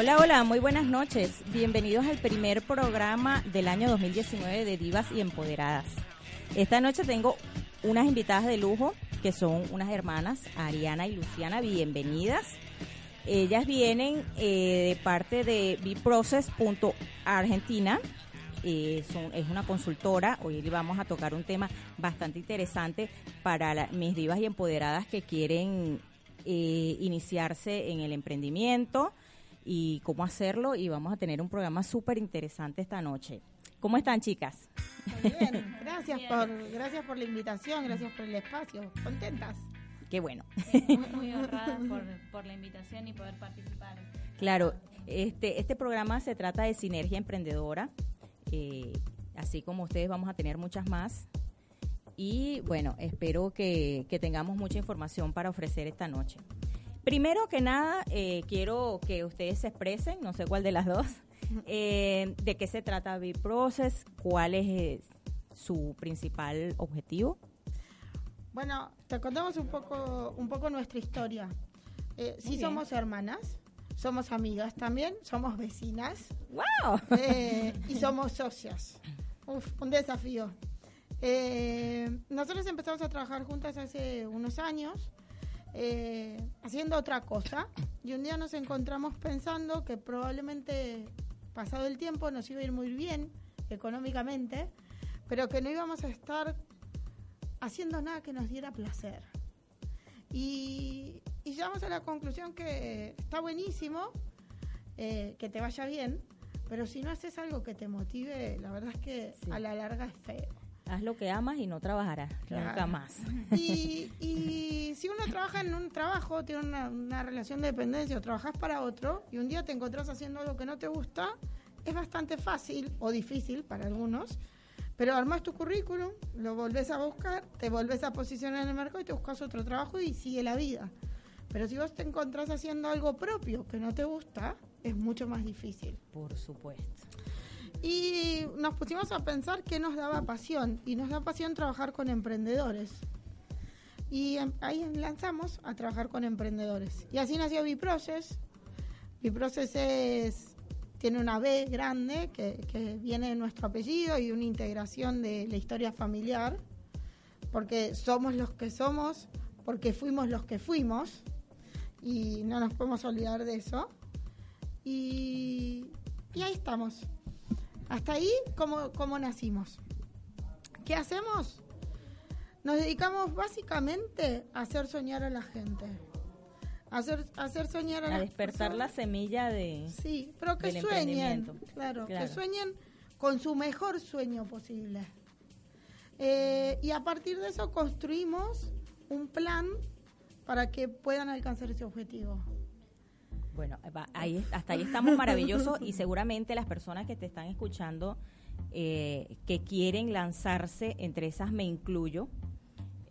Hola, hola, muy buenas noches. Bienvenidos al primer programa del año 2019 de Divas y Empoderadas. Esta noche tengo unas invitadas de lujo que son unas hermanas, Ariana y Luciana. Bienvenidas. Ellas vienen eh, de parte de Biprocess.argentina. Eh, son, es una consultora. Hoy vamos a tocar un tema bastante interesante para mis divas y empoderadas que quieren eh, iniciarse en el emprendimiento y cómo hacerlo. Y vamos a tener un programa súper interesante esta noche. ¿Cómo están, chicas? Muy bien, gracias por, gracias por la invitación, gracias por el espacio. ¿Contentas? Qué bueno. muy, muy honrada por, por, la invitación y poder participar. Claro, este, este programa se trata de sinergia emprendedora. Eh, así como ustedes vamos a tener muchas más. Y bueno, espero que, que tengamos mucha información para ofrecer esta noche. Primero que nada, eh, quiero que ustedes se expresen, no sé cuál de las dos, eh, de qué se trata B-Process, cuál es eh, su principal objetivo. Bueno, te contamos un poco, un poco nuestra historia. Sí somos hermanas, somos amigas también, somos vecinas. ¡Wow! Y somos socias. Uf, un desafío. Nosotros empezamos a trabajar juntas hace unos años, eh, haciendo otra cosa, y un día nos encontramos pensando que probablemente pasado el tiempo nos iba a ir muy bien económicamente, pero que no íbamos a estar haciendo nada que nos diera placer. Y, y llegamos a la conclusión que está buenísimo eh, que te vaya bien, pero si no haces algo que te motive, la verdad es que Sí. a la larga es feo. Haz lo que amas y no trabajarás Claro. nunca más. Y, y si uno trabaja en un trabajo, tiene una, una relación de dependencia o trabajas para otro y un día te encontrás haciendo algo que no te gusta, es bastante fácil o difícil para algunos, pero armás tu currículum, lo volvés a buscar, te volvés a posicionar en el mercado y te buscas otro trabajo y sigue la vida. Pero si vos te encontrás haciendo algo propio que no te gusta, es mucho más difícil. Por supuesto. Y nos pusimos a pensar qué nos daba pasión. Y nos da pasión trabajar con emprendedores. Y em- ahí lanzamos a trabajar con emprendedores. Y así nació Biprocess. Biprocess es, tiene una B grande que, que viene de nuestro apellido y una integración de la historia familiar. Porque somos los que somos, porque fuimos los que fuimos. Y no nos podemos olvidar de eso. Y, y ahí estamos. Hasta ahí, ¿cómo, cómo nacimos? ¿Qué hacemos? Nos dedicamos básicamente a hacer soñar a la gente. A hacer, a hacer soñar a, A las despertar la semilla de... Sí, pero que sueñen. Claro. que sueñen con su mejor sueño posible. Eh, y a partir de eso construimos un plan para que puedan alcanzar ese objetivo. Bueno, ahí, hasta ahí estamos maravillosos y seguramente las personas que te están escuchando eh, que quieren lanzarse, entre esas me incluyo,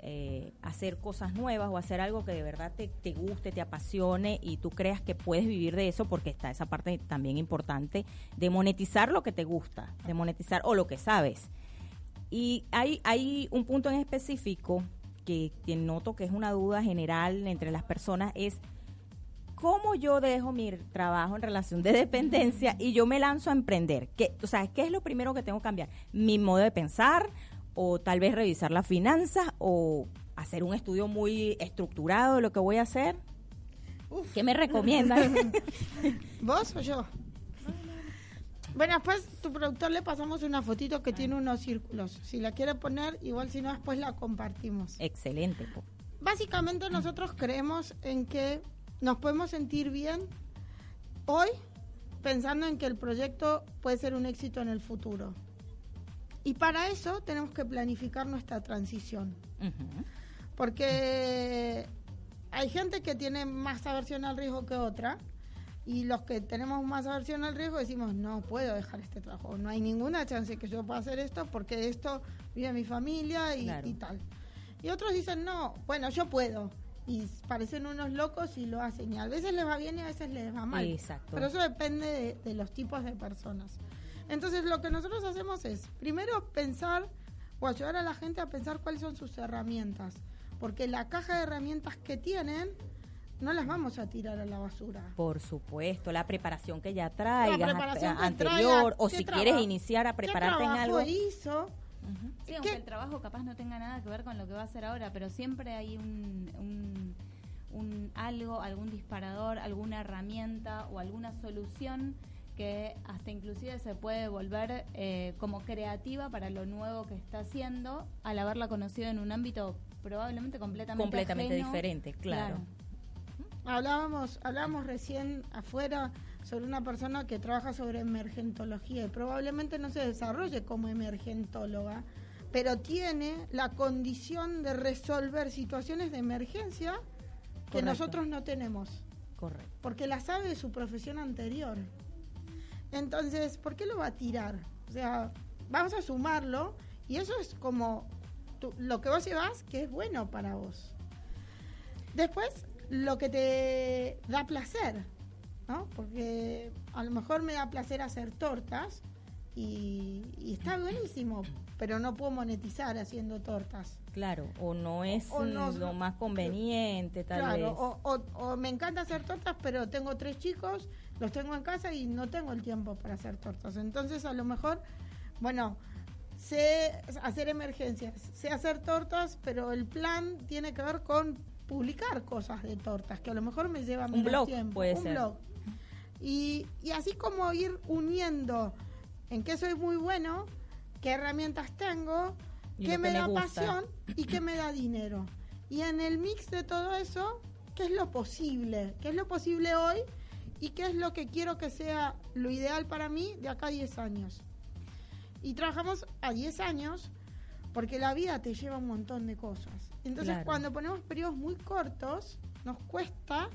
eh, hacer cosas nuevas o hacer algo que de verdad te, te guste, te apasione y tú creas que puedes vivir de eso, porque está esa parte también importante de monetizar lo que te gusta, de monetizar o lo que sabes. Y hay, hay un punto en específico que noto que es una duda general entre las personas, es cómo yo dejo mi trabajo en relación de dependencia y yo me lanzo a emprender. ¿Qué, o sea, ¿qué es lo primero que tengo que cambiar? Mi modo de pensar o tal vez revisar las finanzas o hacer un estudio muy estructurado de lo que voy a hacer. Uf. ¿Qué me recomiendan? ¿Vos o yo? Bueno, después tu productor le pasamos una fotito que tiene unos círculos. Si la quiere poner, igual si no, después la compartimos. Excelente. po. Básicamente nosotros creemos en que nos podemos sentir bien hoy pensando en que el proyecto puede ser un éxito en el futuro. Y para eso tenemos que planificar nuestra transición. Porque hay gente que tiene más aversión al riesgo que otra. Y los que tenemos más aversión al riesgo decimos, no puedo dejar este trabajo. No hay ninguna chance que yo pueda hacer esto porque de esto vive mi familia y, Claro. y tal. Y otros dicen, no, bueno, yo puedo. Y parecen unos locos y lo hacen. Y a veces les va bien y a veces les va mal. Exacto. Pero eso depende de, de los tipos de personas. Entonces lo que nosotros hacemos es, primero pensar o ayudar a la gente a pensar cuáles son sus herramientas. Porque la caja de herramientas que tienen no las vamos a tirar a la basura. Por supuesto, la preparación que ya traigas preparación a- que anterior traiga, o ¿qué si quieres iniciar a ¿Qué prepararte en algo. hizo? Sí, aunque ¿Qué? el trabajo capaz no tenga nada que ver con lo que va a hacer ahora, pero siempre hay un, un, un algo, algún disparador, alguna herramienta o alguna solución que hasta inclusive se puede volver eh, como creativa para lo nuevo que está haciendo al haberla conocido en un ámbito probablemente completamente Completamente ajeno. diferente, claro. Hablábamos, hablábamos recién afuera sobre una persona que trabaja sobre emergentología y probablemente no se desarrolle como emergentóloga, pero tiene la condición de resolver situaciones de emergencia que Correcto. nosotros no tenemos, Correcto. porque la sabe de su profesión anterior. Entonces, ¿por qué lo va a tirar? O sea, vamos a sumarlo y eso es como tú- lo que vos llevas que es bueno para vos. Después, lo que te da placer, ¿no? Porque a lo mejor me da placer hacer tortas y, y está buenísimo, pero no puedo monetizar haciendo tortas. Claro, o no es O no- lo más conveniente, tal claro, vez. O, o- o me encanta hacer tortas, pero tengo tres chicos, los tengo en casa y no tengo el tiempo para hacer tortas. Entonces, a lo mejor, bueno, sé hacer emergencias, sé hacer tortas, pero el plan tiene que ver con publicar cosas de tortas, que a lo mejor me lleva Un menos blog, tiempo. puede un ser. blog. Y, y así como ir uniendo en qué soy muy bueno, qué herramientas tengo, Y qué me que me da gusta. pasión y qué me da dinero. Y en el mix de todo eso, ¿qué es lo posible? ¿Qué es lo posible hoy? ¿Y qué es lo que quiero que sea lo ideal para mí de acá a 10 años? Y trabajamos a 10 años porque la vida te lleva un montón de cosas. Entonces, Claro. cuando ponemos periodos muy cortos, nos cuesta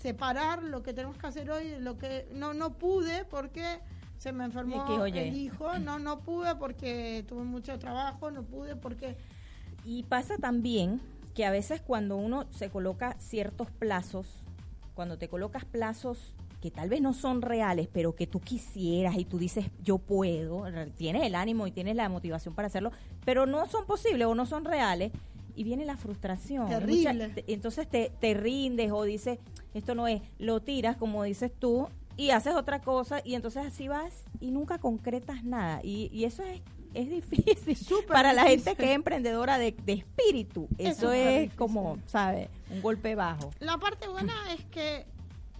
separar lo que tenemos que hacer hoy lo que no no pude porque se me enfermó Y que, oye. el hijo, no no pude porque tuve mucho trabajo, no pude porque Y pasa también que a veces cuando uno se coloca ciertos plazos, cuando te colocas plazos que tal vez no son reales, pero que tú quisieras y tú dices, yo puedo, tienes el ánimo y tienes la motivación para hacerlo, pero no son posibles o no son reales, y viene la frustración. Terrible. mucha- entonces te, te rindes o dices, esto no es, lo tiras, como dices tú, y haces otra cosa, y entonces así vas y nunca concretas nada. Y, y eso es, es difícil Súper para la gente que es emprendedora de, de espíritu. Es Eso es difícil. como, ¿sabes? Un golpe bajo. La parte buena es que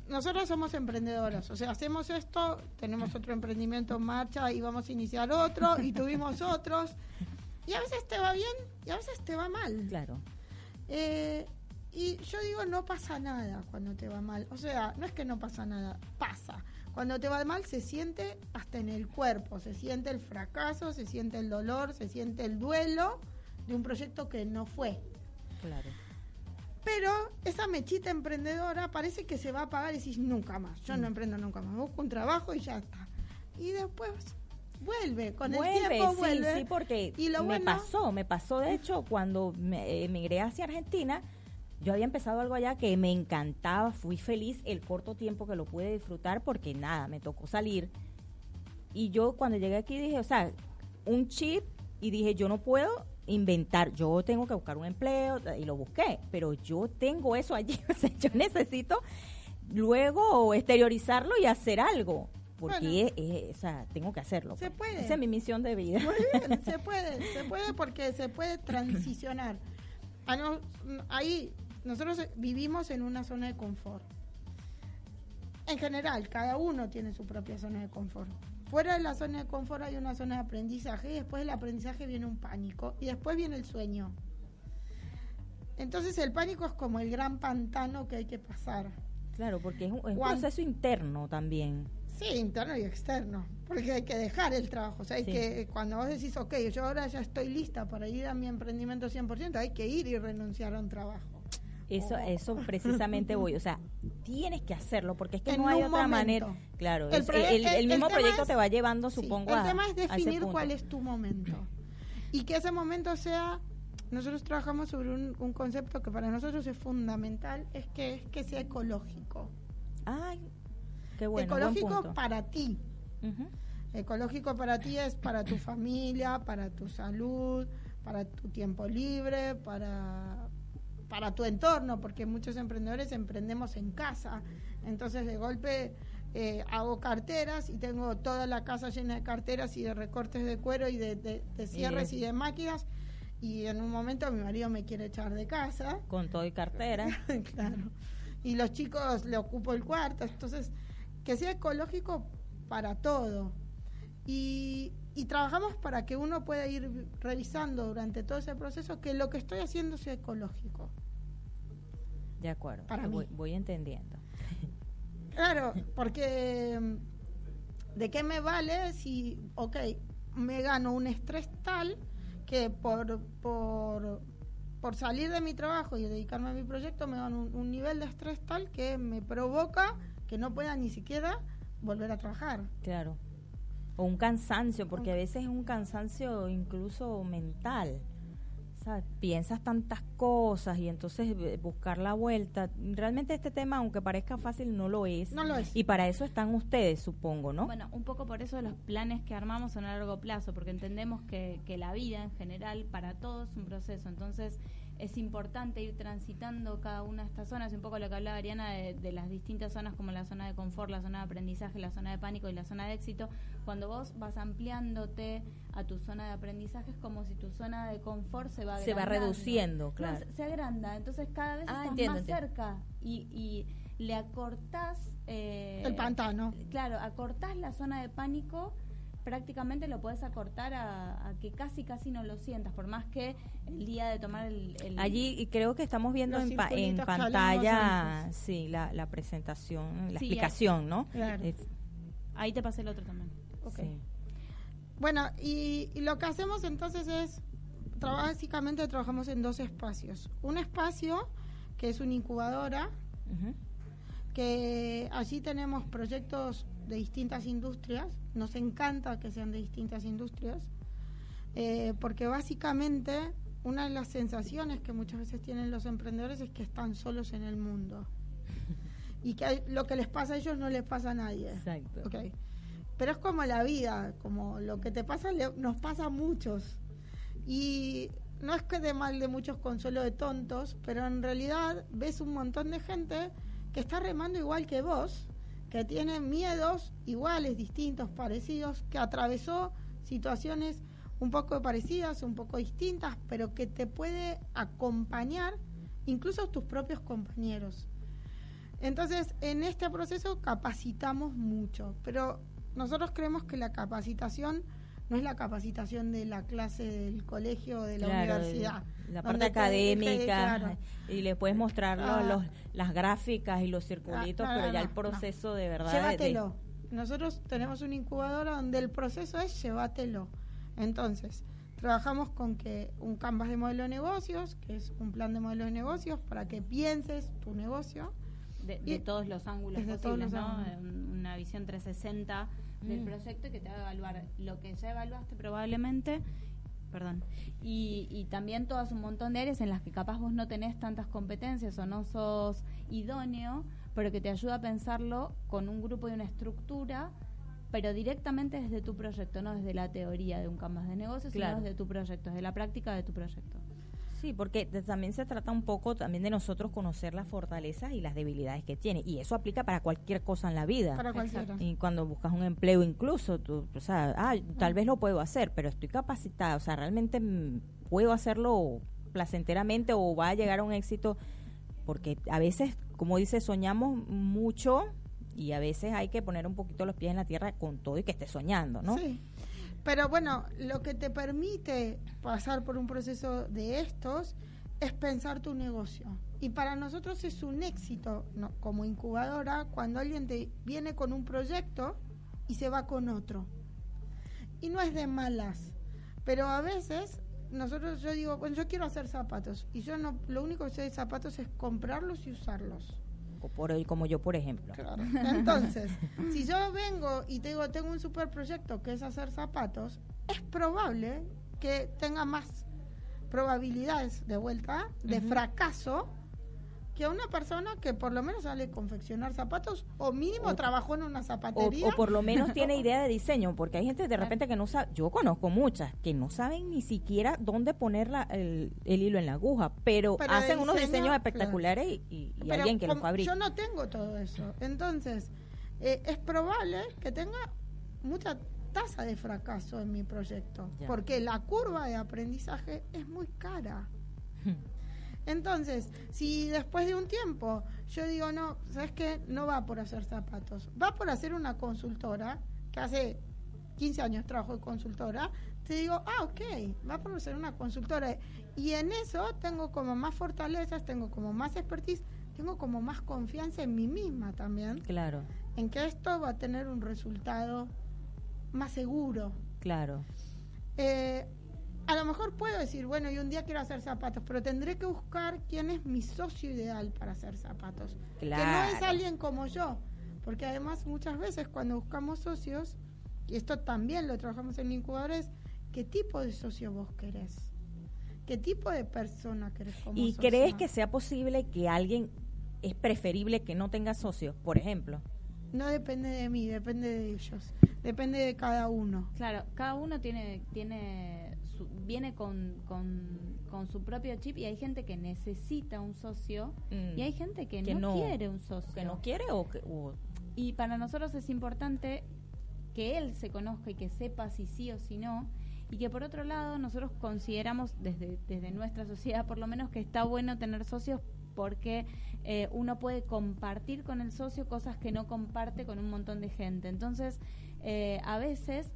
nosotros somos emprendedoras, o sea, hacemos esto, tenemos otro emprendimiento en marcha y vamos a iniciar otro y tuvimos otros. Y a veces te va bien y a veces te va mal. Claro. Eh, y yo digo, no pasa nada cuando te va mal. O sea, no es que no pasa nada, pasa. Cuando te va mal se siente hasta en el cuerpo, se siente el fracaso, se siente el dolor, se siente el duelo de un proyecto que no fue. Claro. Pero esa mechita emprendedora parece que se va a apagar y decís nunca más. Yo no emprendo nunca más. Busco un trabajo y ya está. Y después vuelve. Con vuelve, el tiempo sí, vuelve. sí, porque y lo me bueno, pasó, me pasó de hecho cuando me emigré hacia Argentina, yo había empezado algo allá que me encantaba, fui feliz el corto tiempo que lo pude disfrutar porque nada, me tocó salir. Y yo cuando llegué aquí dije, o sea, un chip y dije, yo no puedo inventar, yo tengo que buscar un empleo y lo busqué, pero yo tengo eso allí, o sea, yo necesito luego exteriorizarlo y hacer algo. Porque, Bueno. o sea, tengo que hacerlo. Se pues. puede. Esa es mi misión de vida. Muy bien, se puede, se puede porque se puede transicionar. Ah, no, ahí nosotros vivimos en una zona de confort. En general, cada uno tiene su propia zona de confort. Fuera de la zona de confort hay una zona de aprendizaje y después del aprendizaje viene un pánico y después viene el sueño. Entonces el pánico es como el gran pantano que hay que pasar. Claro, porque es un, es un Juan. proceso interno también. Sí, interno y externo, porque hay que dejar el trabajo. O sea, hay Sí. que, cuando vos decís, ok, yo ahora ya estoy lista para ir a mi emprendimiento 100%, hay que ir y renunciar a un trabajo. Eso, Oh. eso precisamente voy. O sea, tienes que hacerlo porque es que En no hay otra momento. manera. Claro, El es- el, el- mismo proyecto es- te va llevando, Sí, supongo, el a- tema es definir cuál es tu momento. Y que ese momento sea, nosotros trabajamos sobre un, un concepto que para nosotros es fundamental, es que, es que sea ecológico. Ay, qué bueno. buen ecológico para ti. Ecológico para ti es para tu familia, para tu salud, para tu tiempo libre, para para tu entorno, porque muchos emprendedores emprendemos en casa. Entonces, de golpe eh, hago carteras y tengo toda la casa llena de carteras y de recortes de cuero y de, de, cierres y de máquinas. Y en un momento mi marido me quiere echar de casa. Con todo y cartera. claro. Y los chicos le ocupo el cuarto. Entonces, que sea ecológico para todo. Y, y trabajamos para que uno pueda ir revisando durante todo ese proceso que lo que estoy haciendo sea ecológico. De acuerdo. Para voy, voy entendiendo. Claro, porque ¿de qué me vale si, ok, me gano un estrés tal que por, por, por salir de mi trabajo y dedicarme a mi proyecto me gano un, nivel de estrés tal que me provoca que no pueda ni siquiera volver a trabajar. Claro. O un cansancio, porque a veces es un cansancio incluso mental piensas tantas cosas y entonces eh, buscar la vuelta. Realmente este tema, aunque parezca fácil, no lo es. No lo es. Y para eso están ustedes, supongo, ¿no? Bueno, un poco por eso los planes que armamos son a largo plazo, porque entendemos que, que la vida en general para todos es un proceso. Entonces, es importante ir transitando cada una de estas zonas, un poco lo que hablaba Ariana de, las distintas zonas como la zona de confort, la zona de aprendizaje, la zona de pánico y la zona de éxito, cuando vos vas ampliándote a tu zona de aprendizaje es como si tu zona de confort se va se va reduciendo, claro. se, agranda, entonces cada vez ah, estás más cerca y, y le acortás eh, el pantano. Claro, acortás la zona de pánico prácticamente lo puedes acortar a, que casi casi no lo sientas, por más que el día de tomar el... Allí y creo que estamos viendo en, en pantalla sí, la, la presentación, la explicación, ¿no? Ahí te pasé el otro también. Bueno, y, lo que hacemos entonces es, básicamente trabajamos en dos espacios. Un espacio que es una incubadora, que allí tenemos proyectos de distintas industrias, nos encanta que sean de distintas industrias, eh, porque básicamente una de las sensaciones que muchas veces tienen los emprendedores es que están solos en el mundo y que lo que les pasa a ellos no les pasa a nadie. Exacto. Okay. Pero es como la vida, como lo que te pasa nos pasa a muchos. Y no es que de mal de muchos consuelo de tontos, pero en realidad ves un montón de gente que está remando igual que vos que tiene miedos iguales, distintos, parecidos, que atravesó situaciones un poco parecidas, un poco distintas, pero que te puede acompañar incluso tus propios compañeros. Entonces, en este proceso capacitamos mucho, pero nosotros creemos que la capacitación no es la capacitación de la clase del colegio o de la universidad. La parte académica y le puedes mostrar ah. los, las gráficas y los circulitos, ah, pero ya el proceso de verdad. Llévatelo. Nosotros tenemos una incubadora donde el proceso es llévatelo. Entonces, trabajamos con que un canvas de modelo de negocios, que es un plan de modelo de negocios para que pienses tu negocio. De, todos los ángulos posibles, ¿no? Una visión 360 del mm. proyecto y que te haga evaluar lo que ya evaluaste probablemente perdón. Y, y, también todas un montón de áreas en las que capaz vos no tenés tantas competencias o no sos idóneo, pero que te ayuda a pensarlo con un grupo y una estructura, pero directamente desde tu proyecto, no desde la teoría de un canvas de negocios, sino desde tu proyecto, desde la práctica de tu proyecto. Sí, porque también se trata un poco también de nosotros conocer las fortalezas y las debilidades que tiene. Y eso aplica para cualquier cosa en la vida. Para cualquiera. Y cuando buscas un empleo incluso, tú, o sea, ah, tal vez lo puedo hacer, pero estoy capacitada. O sea, realmente mm, puedo hacerlo placenteramente o va a llegar a un éxito. Porque a veces, como dice, soñamos mucho y a veces hay que poner un poquito los pies en la tierra con todo y que esté soñando, ¿no? Sí. Pero bueno, lo que te permite pasar por un proceso de estos es pensar tu negocio. Y para nosotros es un éxito como incubadora cuando alguien te viene con un proyecto y se va con otro. Y no es de malas, pero a veces nosotros yo digo, bueno, yo quiero hacer zapatos y yo no lo único que sé de zapatos es comprarlos y usarlos por, como yo, por ejemplo. Entonces, si yo vengo y tengo, tengo un super proyecto que es hacer zapatos, es probable que tenga más probabilidades de vuelta de fracaso que a una persona que por lo menos sale confeccionar zapatos o mínimo O- trabajó en una O, zapatería. o por lo menos tiene idea de diseño, porque hay gente de repente que no sabe, yo conozco muchas, que no saben ni siquiera dónde poner la- el, el hilo en la aguja, pero, hacen unos diseño, diseños espectaculares y, y- y Pero alguien que los fabrica. Yo no tengo todo eso. Entonces, eh, es probable que tenga mucha tasa de fracaso en mi proyecto, Ya. porque la curva de aprendizaje es muy cara. Entonces, si después de un tiempo yo digo, no, ¿sabes qué? No va por hacer zapatos, va por hacer una consultora, que hace 15 años trabajo de consultora, te digo, ah, ok, va por ser una consultora. Y en eso tengo como más fortalezas, tengo como más expertise, tengo como más confianza en mí misma también, Claro, en que esto va a tener un resultado más seguro. claro. Eh, a lo mejor puedo decir, bueno, y un día quiero hacer zapatos, pero tendré que buscar quién es mi socio ideal para hacer zapatos. Que no es alguien como yo. Porque además muchas veces cuando buscamos socios, y esto también lo trabajamos en incubadores, ¿qué tipo de socio vos querés? ¿Qué tipo de persona querés como ¿Y crees que sea posible que alguien es preferible que no tenga socios, por ejemplo? No depende de mí, depende de ellos. Depende de cada uno. Claro, cada uno tiene, tiene su- viene con, con, con su propio chip y hay gente que necesita un socio Mm. y hay gente que, Que no, no- quiere un socio. ¿Que no quiere o, que, o- Y para nosotros es importante que él se conozca y que sepa si sí o si no. Y que por otro lado nosotros consideramos desde, desde nuestra sociedad por lo menos que está bueno tener socios porque eh, uno puede compartir con el socio cosas que no comparte con un montón de gente. Entonces, eh, a veces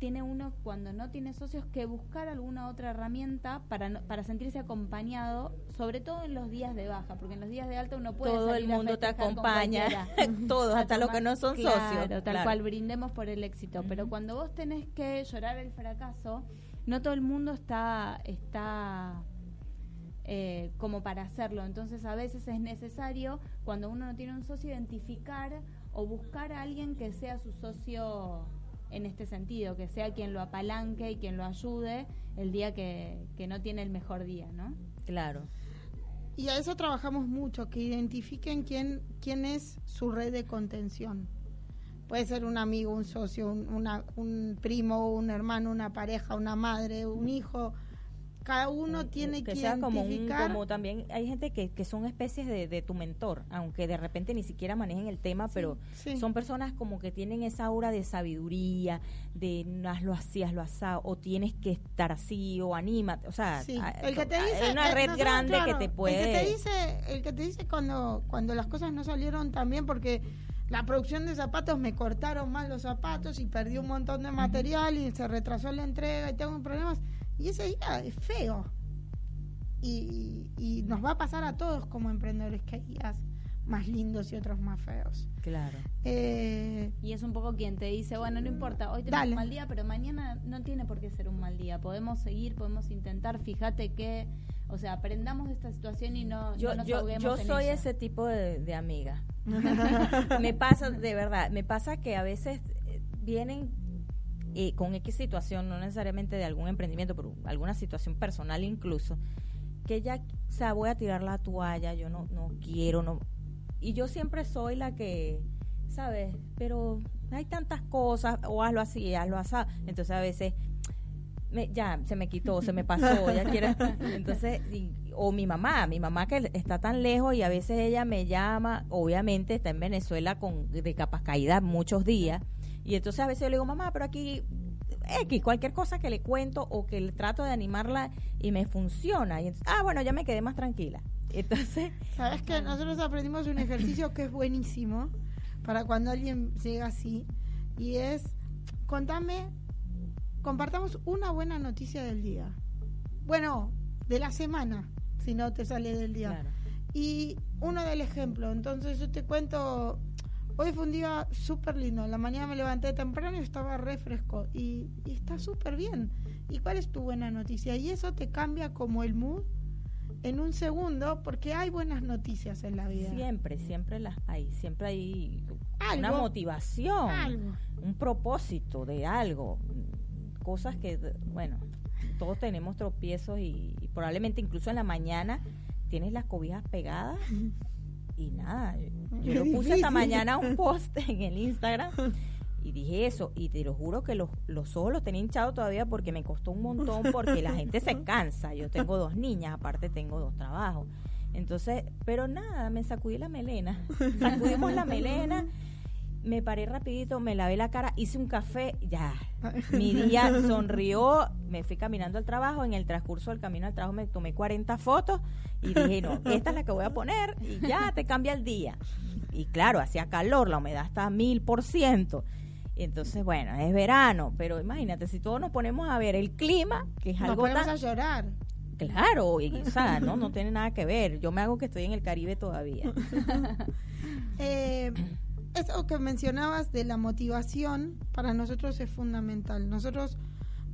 tiene uno, cuando no tiene socios, que buscar alguna otra herramienta para, no- para sentirse acompañado, sobre todo en los días de baja, porque en los días de alta uno puede todo el a mundo te acompaña, todos, hasta los que no son claro, socios. Tal Claro. cual, brindemos por el éxito. Pero cuando vos tenés que llorar el fracaso, no todo el mundo está, está eh, como para hacerlo. Entonces a veces es necesario, cuando uno no tiene un socio, identificar o buscar a alguien que sea su socio en este sentido, que sea quien lo apalanque y quien lo ayude el día que, que no tiene el mejor día, ¿no? Claro. Y a eso trabajamos mucho, que identifiquen quién, quién es su red de contención. Puede ser un amigo, un socio, un, una- un primo, un hermano, una pareja, una madre, un hijo. Cada uno tiene que, que como un, identificar. como también hay gente que, que son especies de, de tu mentor, aunque de repente ni siquiera manejen el tema, pero sí. son personas como que tienen esa aura de sabiduría, de no hazlo así, hazlo así, o tienes que estar así, o anímate, o sea, Sí, el que te dice, hay una red grande claro, que te puede... El que te dice, el que te dice cuando, cuando las cosas no salieron tan bien porque la producción de zapatos me cortaron mal los zapatos y perdí un montón de material y se retrasó la entrega y tengo problemas. Y ese día es feo. Y, y nos va a pasar a todos como emprendedores que hay días más lindos y otros más feos. Claro. Eh, Y es un poco quien te dice, bueno, no importa, hoy tenemos Dale. un mal día, pero mañana no tiene por qué ser un mal día. Podemos seguir, podemos intentar, fíjate que, o sea, aprendamos de esta situación y no, Yo, no nos yo, ahoguemos yo en soy ella. ese tipo de, de amiga. me pasa, de verdad, me pasa que a veces eh, vienen eh, con X situación, no necesariamente de algún emprendimiento, pero alguna situación personal incluso, que ya, o sea, voy a tirar la toalla, yo no, no quiero, no. Y yo siempre soy la que, ¿sabes? Pero hay tantas cosas, o hazlo así, hazlo así. Entonces a veces me, ya se me quitó, se me pasó, ya quiero. Entonces, y- o mi mamá, mi mamá que está tan lejos y a veces ella me llama, obviamente está en Venezuela con de capas caídas muchos días, y entonces a veces yo le digo, mamá, pero aquí X, cualquier cosa que le cuento o que le trato de animarla y me funciona. Y entonces, ah, bueno, ya me quedé más tranquila. Entonces, Sabes que nosotros aprendimos un ejercicio que es buenísimo para cuando alguien llega así y es contame, compartamos una buena noticia del día. Bueno, de la semana, si no te sale del día. claro. Y uno del ejemplo, entonces yo te cuento, hoy fue un día súper lindo, en la mañana me levanté temprano y estaba re fresco y, y está súper bien. ¿Y cuál es tu buena noticia? Y eso te cambia como el mood en un segundo porque hay buenas noticias en la vida. Siempre, siempre las hay, siempre hay una motivación, Algo. un propósito de algo, cosas que, bueno, todos tenemos tropiezos y, y probablemente incluso en la mañana tienes las cobijas pegadas y nada, yo lo puse esta mañana un post en el Instagram y dije eso y te lo juro que los, los ojos los tenía hinchados todavía porque me costó un montón porque la gente se cansa, yo tengo dos niñas, aparte tengo dos trabajos. Entonces, pero nada, me sacudí la melena, sacudimos la melena me paré rapidito, me lavé la cara, hice un café, ya, mi día sonrió, me fui caminando al trabajo, en el transcurso del camino al trabajo me tomé 40 fotos y dije, no, esta es la que voy a poner y ya te cambia el día. Y claro, hacía calor, la humedad está a mil por ciento. Entonces, bueno, es verano, pero imagínate, si todos nos ponemos a ver el clima, que es algo tan... a llorar. Claro, y, o sea, no, no tiene nada que ver. Yo me hago que estoy en el Caribe todavía. eh, eso que mencionabas de la motivación para nosotros es fundamental. Nosotros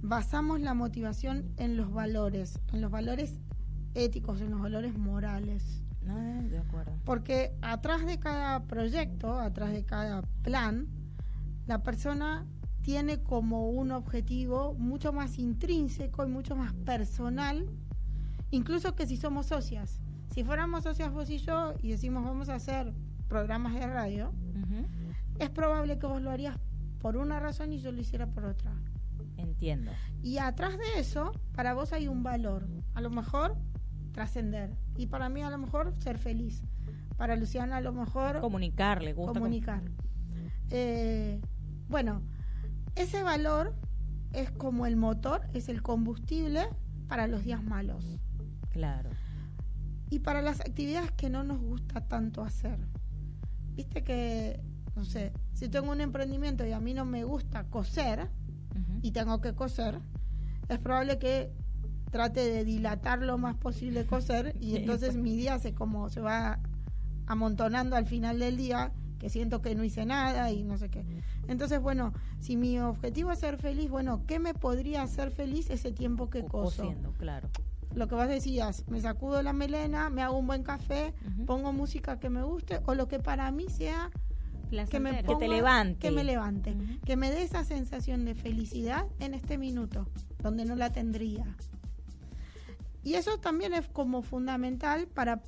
basamos la motivación en los valores, en los valores éticos, en los valores morales. Ah, de acuerdo. Porque atrás de cada proyecto, atrás de cada plan, la persona tiene como un objetivo mucho más intrínseco y mucho más personal, incluso que si somos socias. Si fuéramos socias vos y yo y decimos vamos a hacer programas de radio, es probable que vos lo harías por una razón y yo lo hiciera por otra. Entiendo. Y atrás de eso, para vos hay un valor. A lo mejor trascender. Y para mí a lo mejor ser feliz. Para Luciana a lo mejor... Comunicarle, gusta comunicar. Eh, bueno, ese valor es como el motor, es el combustible para los días malos. Claro. Y para las actividades que no nos gusta tanto hacer viste que, no sé, si tengo un emprendimiento y a mí no me gusta coser y tengo que coser, es probable que trate de dilatar lo más posible coser y entonces mi día se como se va amontonando al final del día que siento que no hice nada y no sé qué. Entonces, bueno, si mi objetivo es ser feliz, bueno, ¿qué me podría hacer feliz ese tiempo que coso? Cosiendo, claro lo que vos decías, me sacudo la melena, me hago un buen café, pongo música que me guste o lo que para mí sea que me que te levante, que me levante, que me dé esa sensación de felicidad en este minuto donde no la tendría. Y eso también es como fundamental para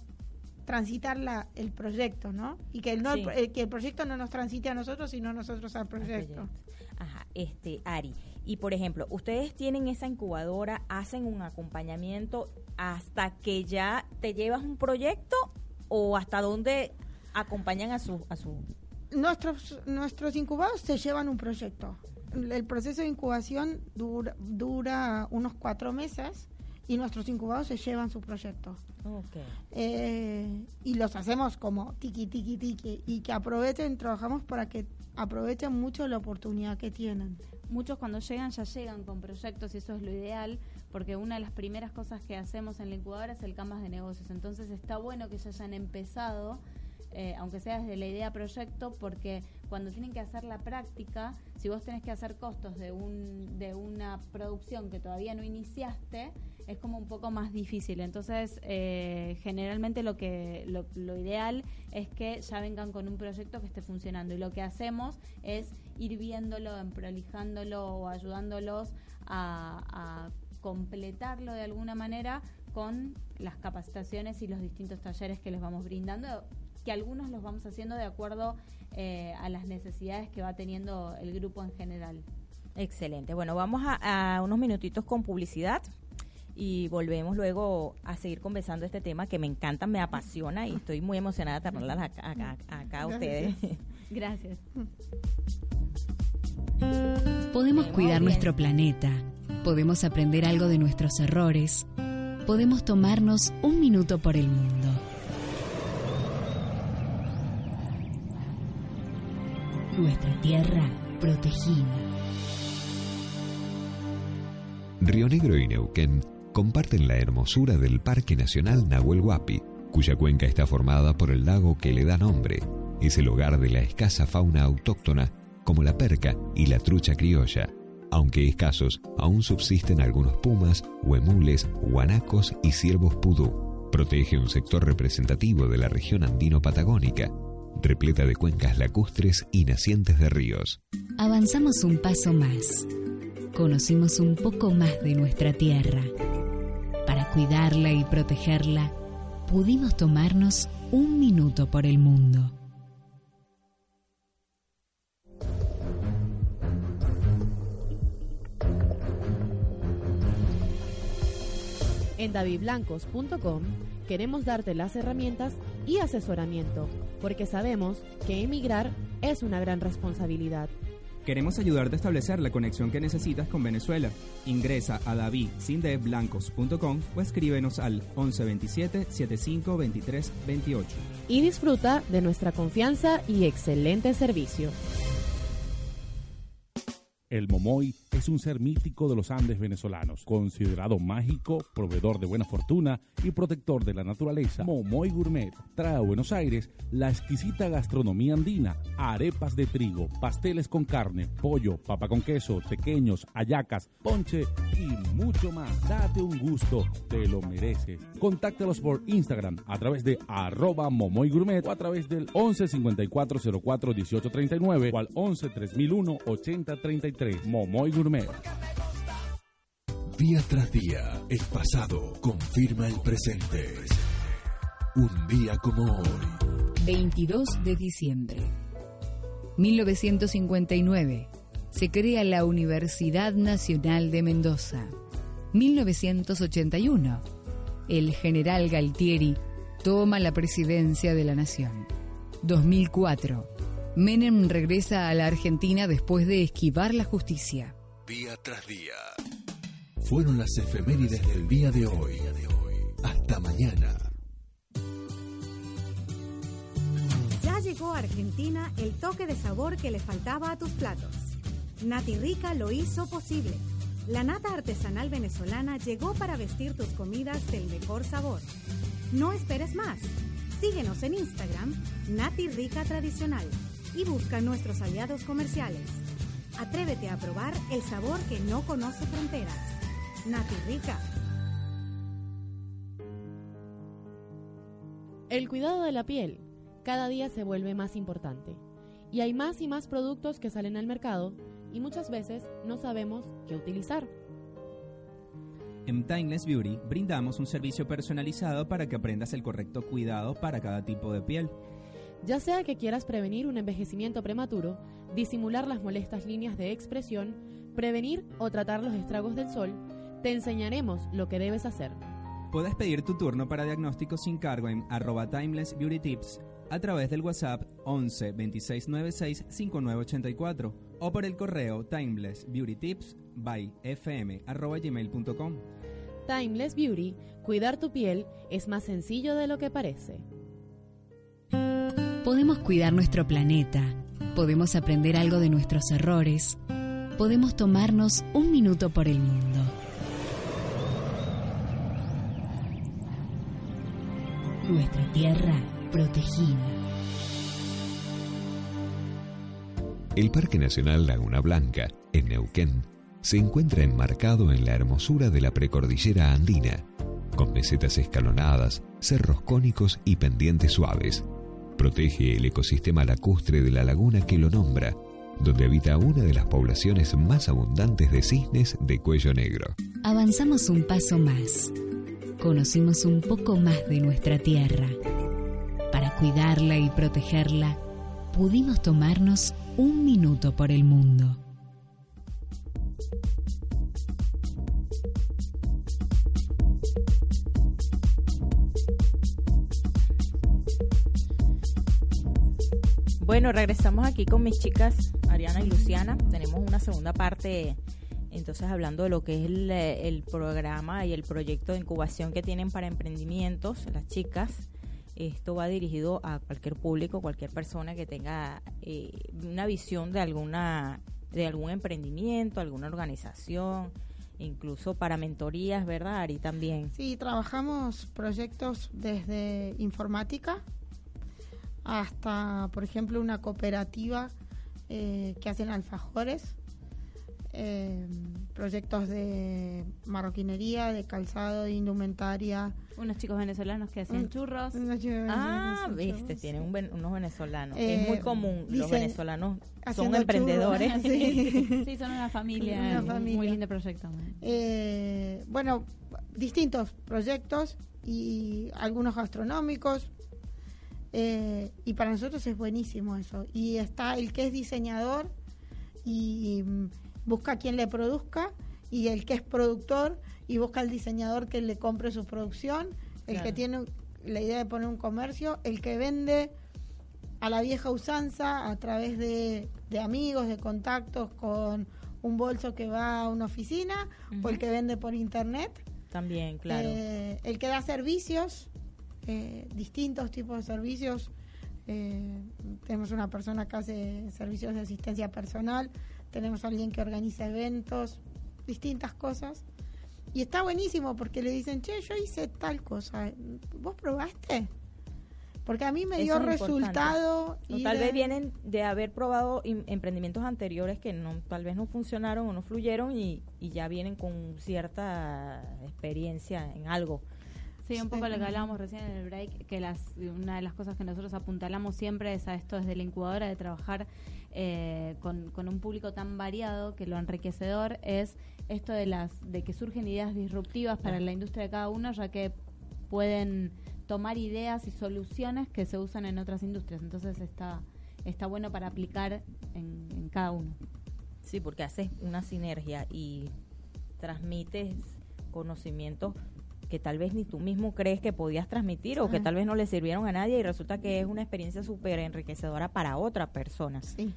transitar la, el proyecto, ¿no? Y que el, no, que el proyecto no nos transite a nosotros, sino nosotros al proyecto. Ajá, este, Ari, y por ejemplo, ustedes tienen esa incubadora, hacen un acompañamiento hasta que ya te llevas un proyecto o hasta dónde acompañan a su... A su... Nuestros, nuestros incubados se llevan un proyecto. El proceso de incubación dura, dura unos cuatro meses y nuestros incubados se llevan su proyecto. Okay. Eh, y los hacemos como tiki, tiki, tiki, y que aprovechen, trabajamos para que aprovechen mucho la oportunidad que tienen muchos cuando llegan ya llegan con proyectos y eso es lo ideal, porque una de las primeras cosas que hacemos en la incubadora es el canvas de negocios. Entonces está bueno que ya hayan empezado, eh, aunque sea desde la idea proyecto, porque cuando tienen que hacer la práctica, si vos tenés que hacer costos de, un, de una producción que todavía no iniciaste, es como un poco más difícil. Entonces, eh, generalmente lo que lo, lo, ideal es que ya vengan con un proyecto que esté funcionando. Y lo que hacemos es ir viéndolo, prolijándolo o ayudándolos a, a completarlo de alguna manera con las capacitaciones y los distintos talleres que les vamos brindando, que algunos los vamos haciendo de acuerdo eh, a las necesidades que va teniendo el grupo en general. Excelente. Bueno, vamos a, a unos minutitos con publicidad y volvemos luego a seguir conversando este tema que me encanta, me apasiona y estoy muy emocionada de tenerla acá, acá, a ustedes. Gracias. Podemos cuidar nuestro planeta, podemos aprender algo de nuestros errores, podemos tomarnos un minuto por el mundo. Nuestra tierra protegida. Río Negro y Neuquén comparten la hermosura del Parque Nacional Nahuel Huapi, cuya cuenca está formada por el lago que le da nombre. Es el hogar de la escasa fauna autóctona como la perca y la trucha criolla. Aunque escasos, aún subsisten algunos pumas, huemules, guanacos y ciervos pudú. Protege un sector representativo de la región andino-patagónica, repleta de cuencas lacustres y nacientes de ríos. Avanzamos un paso más. Conocimos un poco más de nuestra tierra. Para cuidarla y protegerla, pudimos tomarnos un minuto por el mundo. En davidblancos.com queremos darte las herramientas y asesoramiento, porque sabemos que emigrar es una gran responsabilidad. Queremos ayudarte a establecer la conexión que necesitas con Venezuela. Ingresa a davidsindeblancos.com o escríbenos al 1127 75 23 28. Y disfruta de nuestra confianza y excelente servicio. El momoy es un ser mítico de los Andes venezolanos, considerado mágico, proveedor de buena fortuna y protector de la naturaleza. Momoy Gourmet trae a Buenos Aires la exquisita gastronomía andina, arepas de trigo, pasteles con carne, pollo, papa con queso, pequeños, ayacas, ponche y mucho más. Date un gusto, te lo mereces. Contáctalos por Instagram a través de arroba Momoy Gourmet o a través del 11 54 04 18 39 o al 11 3001 80 33. Momoy Gourmet. Día tras día, el pasado confirma el presente. Un día como hoy. 22 de diciembre. 1959. Se crea la Universidad Nacional de Mendoza. 1981. El general Galtieri toma la presidencia de la nación. 2004. Menem regresa a la Argentina después de esquivar la justicia. Día tras día. Fueron las efemérides del día de hoy. Hasta mañana. Ya llegó a Argentina el toque de sabor que le faltaba a tus platos. Nati Rica lo hizo posible. La nata artesanal venezolana llegó para vestir tus comidas del mejor sabor. No esperes más. Síguenos en Instagram, Nati Rica Tradicional, y busca nuestros aliados comerciales. Atrévete a probar el sabor que no conoce fronteras. Nati Rica. El cuidado de la piel cada día se vuelve más importante y hay más y más productos que salen al mercado y muchas veces no sabemos qué utilizar. En Timeless Beauty brindamos un servicio personalizado para que aprendas el correcto cuidado para cada tipo de piel. Ya sea que quieras prevenir un envejecimiento prematuro, disimular las molestas líneas de expresión, prevenir o tratar los estragos del sol, te enseñaremos lo que debes hacer. Puedes pedir tu turno para diagnóstico sin cargo en arroba Timeless Beauty Tips a través del WhatsApp 11 26 96 5984 o por el correo Timeless Beauty Tips by fm arroba gmail.com. Timeless Beauty, cuidar tu piel es más sencillo de lo que parece. Podemos cuidar nuestro planeta, podemos aprender algo de nuestros errores, podemos tomarnos un minuto por el mundo. Nuestra tierra protegida. El Parque Nacional Laguna Blanca, en Neuquén, se encuentra enmarcado en la hermosura de la precordillera andina, con mesetas escalonadas, cerros cónicos y pendientes suaves. Protege el ecosistema lacustre de la laguna que lo nombra, donde habita una de las poblaciones más abundantes de cisnes de cuello negro. Avanzamos un paso más. Conocimos un poco más de nuestra tierra. Para cuidarla y protegerla, pudimos tomarnos un minuto por el mundo. Bueno, regresamos aquí con mis chicas Ariana y Luciana. Tenemos una segunda parte, entonces hablando de lo que es el, el programa y el proyecto de incubación que tienen para emprendimientos, las chicas. Esto va dirigido a cualquier público, cualquier persona que tenga eh, una visión de alguna de algún emprendimiento, alguna organización, incluso para mentorías, ¿verdad, Ari? También. Sí, trabajamos proyectos desde informática hasta, por ejemplo, una cooperativa eh, que hacen alfajores. eh, proyectos de marroquinería, de calzado, de indumentaria. Unos chicos venezolanos que hacen Un- churros. unos chicos Ah, viste, tienen un unos venezolanos. Eh, es muy común, los venezolanos son emprendedores. churros, sí. Sí, son una familia. Una Muy familia. lindo proyecto. Eh, bueno, distintos proyectos y algunos gastronómicos. Eh, y para nosotros es buenísimo eso. Y está el que es diseñador y mm, busca quien le produzca, y el que es productor y busca al diseñador que le compre su producción, el Claro. que tiene la idea de poner un comercio, el que vende a la vieja usanza a través de, de amigos, de contactos con un bolso que va a una oficina o el que vende por internet. También, claro. Eh, el que da servicios, eh, distintos tipos de servicios. Eh, tenemos una persona que hace servicios de asistencia personal, tenemos alguien que organiza eventos, distintas cosas. Y está buenísimo porque le dicen, che, yo hice tal cosa, ¿vos probaste? Porque a mí me Eso dio resultado. Y tal de- vez vienen de haber probado im- emprendimientos anteriores que no tal vez no funcionaron o no fluyeron y, y ya vienen con cierta experiencia en algo. Sí, un poco lo que hablábamos recién en el break, que las, una de las cosas que nosotros apuntalamos siempre es a esto desde la incubadora de trabajar eh, con, con un público tan variado que lo enriquecedor es esto de las de que surgen ideas disruptivas para la industria de cada uno, ya que pueden tomar ideas y soluciones que se usan en otras industrias. Entonces está está bueno para aplicar en, en cada uno. Sí, porque haces una sinergia y transmites conocimientos que tal vez ni tú mismo crees que podías transmitir o que tal vez no le sirvieron a nadie y resulta que es una experiencia súper enriquecedora para otra persona. Sí.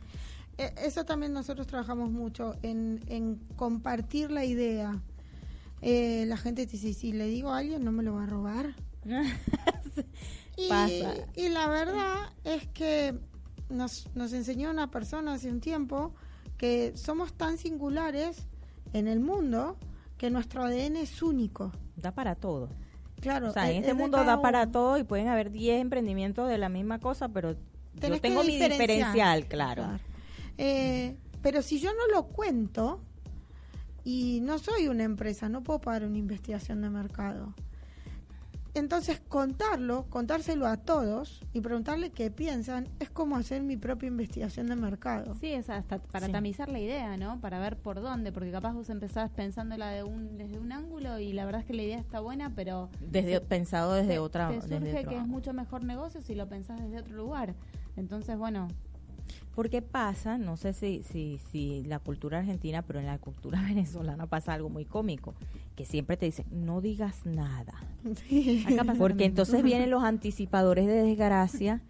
Eh, Eso también nosotros trabajamos mucho en, en compartir la idea. Eh, la gente te dice, si le digo a alguien, no me lo va a robar. Y, Pasa. y la verdad es que nos, nos enseñó una persona hace un tiempo que somos tan singulares en el mundo que nuestro ADN es único. Da para todo. Claro, O sea, en es- este es mundo da para uno. todo y pueden haber 10 emprendimientos de la misma cosa, pero Tenés yo tengo mi diferencial, claro. Claro. Eh, pero si yo no lo cuento y no soy una empresa, no puedo pagar una investigación de mercado. Entonces contarlo, contárselo a todos y preguntarle qué piensan es como hacer mi propia investigación de mercado. Sí, es hasta para Sí. tamizar la idea, ¿no? Para ver por dónde, porque capaz vos empezás pensándola de un, desde un ángulo y la verdad es que la idea está buena, pero Desde, se- pensado desde te- otra te desde surge otro que es mucho mejor negocio si lo pensás desde otro lugar. Entonces, bueno, Porque pasa, no sé si, si, si la cultura argentina, pero en la cultura venezolana pasa algo muy cómico, que siempre te dicen, no digas nada. Porque entonces vienen los anticipadores de desgracia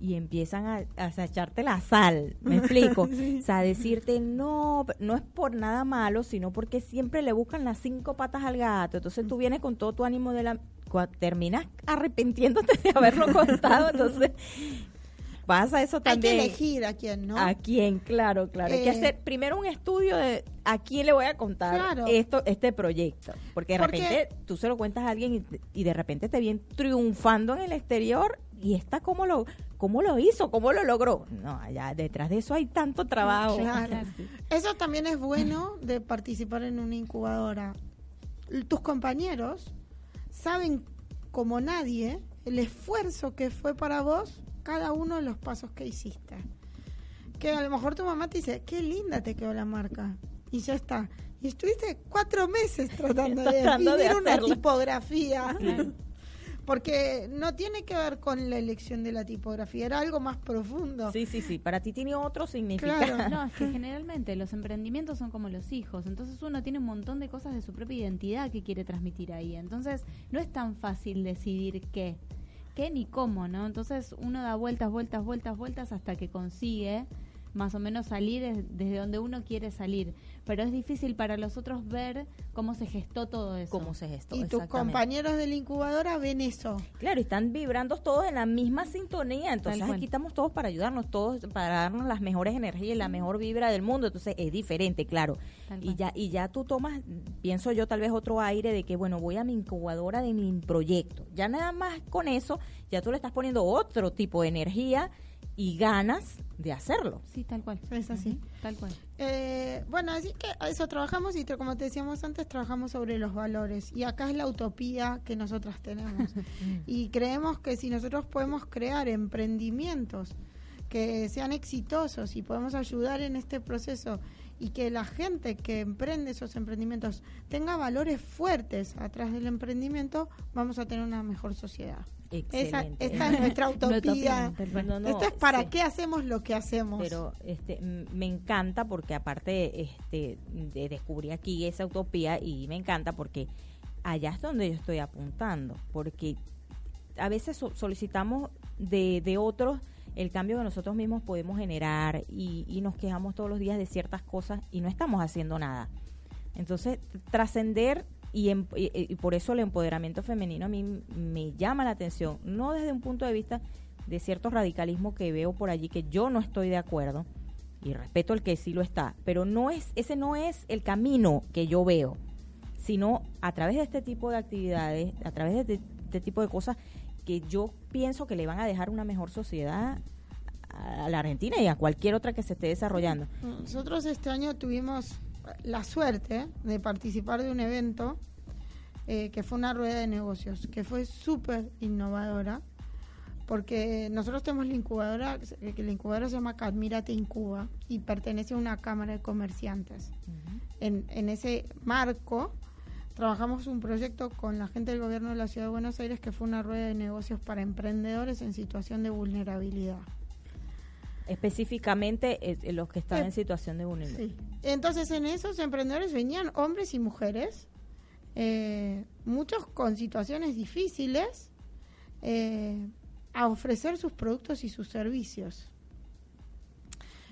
y empiezan a, a echarte la sal, ¿me explico? O sea, decirte no, no es por nada malo, sino porque siempre le buscan las cinco patas al gato. Entonces tú vienes con todo tu ánimo de la... Terminas arrepintiéndote de haberlo contado, entonces pasa eso Hay también. que elegir a quién, ¿no? ¿A quién? Claro, claro. Hay que Eh, hacer primero un estudio de a quién le voy a contar Claro. esto, este proyecto. Porque de Porque- repente tú se lo cuentas a alguien y, y de repente te viene triunfando en el exterior y esta cómo lo, cómo lo hizo, cómo lo logró. No, allá detrás de eso hay tanto trabajo. Claro. Eso también es bueno de participar en una incubadora. Tus compañeros saben como nadie el esfuerzo que fue para vos cada uno de los pasos que hiciste. Que a lo mejor tu mamá te dice, qué linda te quedó la marca. Y ya está. Y estuviste cuatro meses tratando de Tratando de definir una tipografía. Porque no tiene que ver con la elección de la tipografía, era algo más profundo. Sí, sí, sí. Para ti tiene otro significado. Claro. No, es que generalmente los emprendimientos son como los hijos, entonces uno tiene un montón de cosas de su propia identidad que quiere transmitir ahí, entonces no es tan fácil decidir qué, qué ni cómo, ¿no? Entonces uno da vueltas, vueltas, vueltas, vueltas hasta que consigue más o menos salir des- desde donde uno quiere salir, pero es difícil para los otros ver cómo se gestó todo eso. ¿Cómo se gestó? Y tus compañeros de la incubadora ven eso. Claro, y están vibrando todos en la misma sintonía. Entonces aquí estamos todos para ayudarnos, todos para darnos las mejores energías y la mejor vibra del mundo. Entonces es diferente, claro. Y ya, y ya tú tomas, pienso yo, tal vez otro aire de que, bueno, voy a mi incubadora de mi proyecto. Ya nada más con eso, ya tú le estás poniendo otro tipo de energía y ganas de hacerlo. Sí, tal cual. Es así. Tal cual. Eh, bueno, así que a eso trabajamos y como te decíamos antes, trabajamos sobre los valores. Y acá es la utopía que nosotras tenemos. y creemos que si nosotros podemos crear emprendimientos que sean exitosos y podemos ayudar en este proceso y que la gente que emprende esos emprendimientos tenga valores fuertes atrás del emprendimiento, vamos a tener una mejor sociedad. Esa, esta es nuestra utopía. No, no, Esto es para sí. qué hacemos lo que hacemos. pero este me encanta porque aparte este de descubrí aquí esa utopía y me encanta porque allá es donde yo estoy apuntando porque a veces so- solicitamos de, de otros el cambio que nosotros mismos podemos generar y, y nos quejamos todos los días de ciertas cosas y no estamos haciendo nada entonces trascender y, em- y- por eso el empoderamiento femenino a mí me llama la atención no desde un punto de vista de cierto radicalismo que veo por allí que yo no estoy de acuerdo y respeto el que sí lo está, pero no es ese no es el camino que yo veo, sino a través de este tipo de actividades, a través de este tipo de cosas que yo pienso que le van a dejar una mejor sociedad a la Argentina y a cualquier otra que se esté desarrollando. Nosotros este año tuvimos la suerte de participar de un evento eh, que fue una rueda de negocios, que fue súper innovadora, porque nosotros tenemos la incubadora, que la incubadora se llama Cadmirate Incuba y pertenece a una cámara de comerciantes. En, en ese marco trabajamos un proyecto con la gente del gobierno de la Ciudad de Buenos Aires que fue una rueda de negocios para emprendedores en situación de vulnerabilidad. Específicamente eh, eh, los que están Eh, en situación de vulnerabilidad. Sí. Entonces en esos emprendedores venían hombres y mujeres, eh, muchos con situaciones difíciles, a ofrecer sus productos y sus servicios.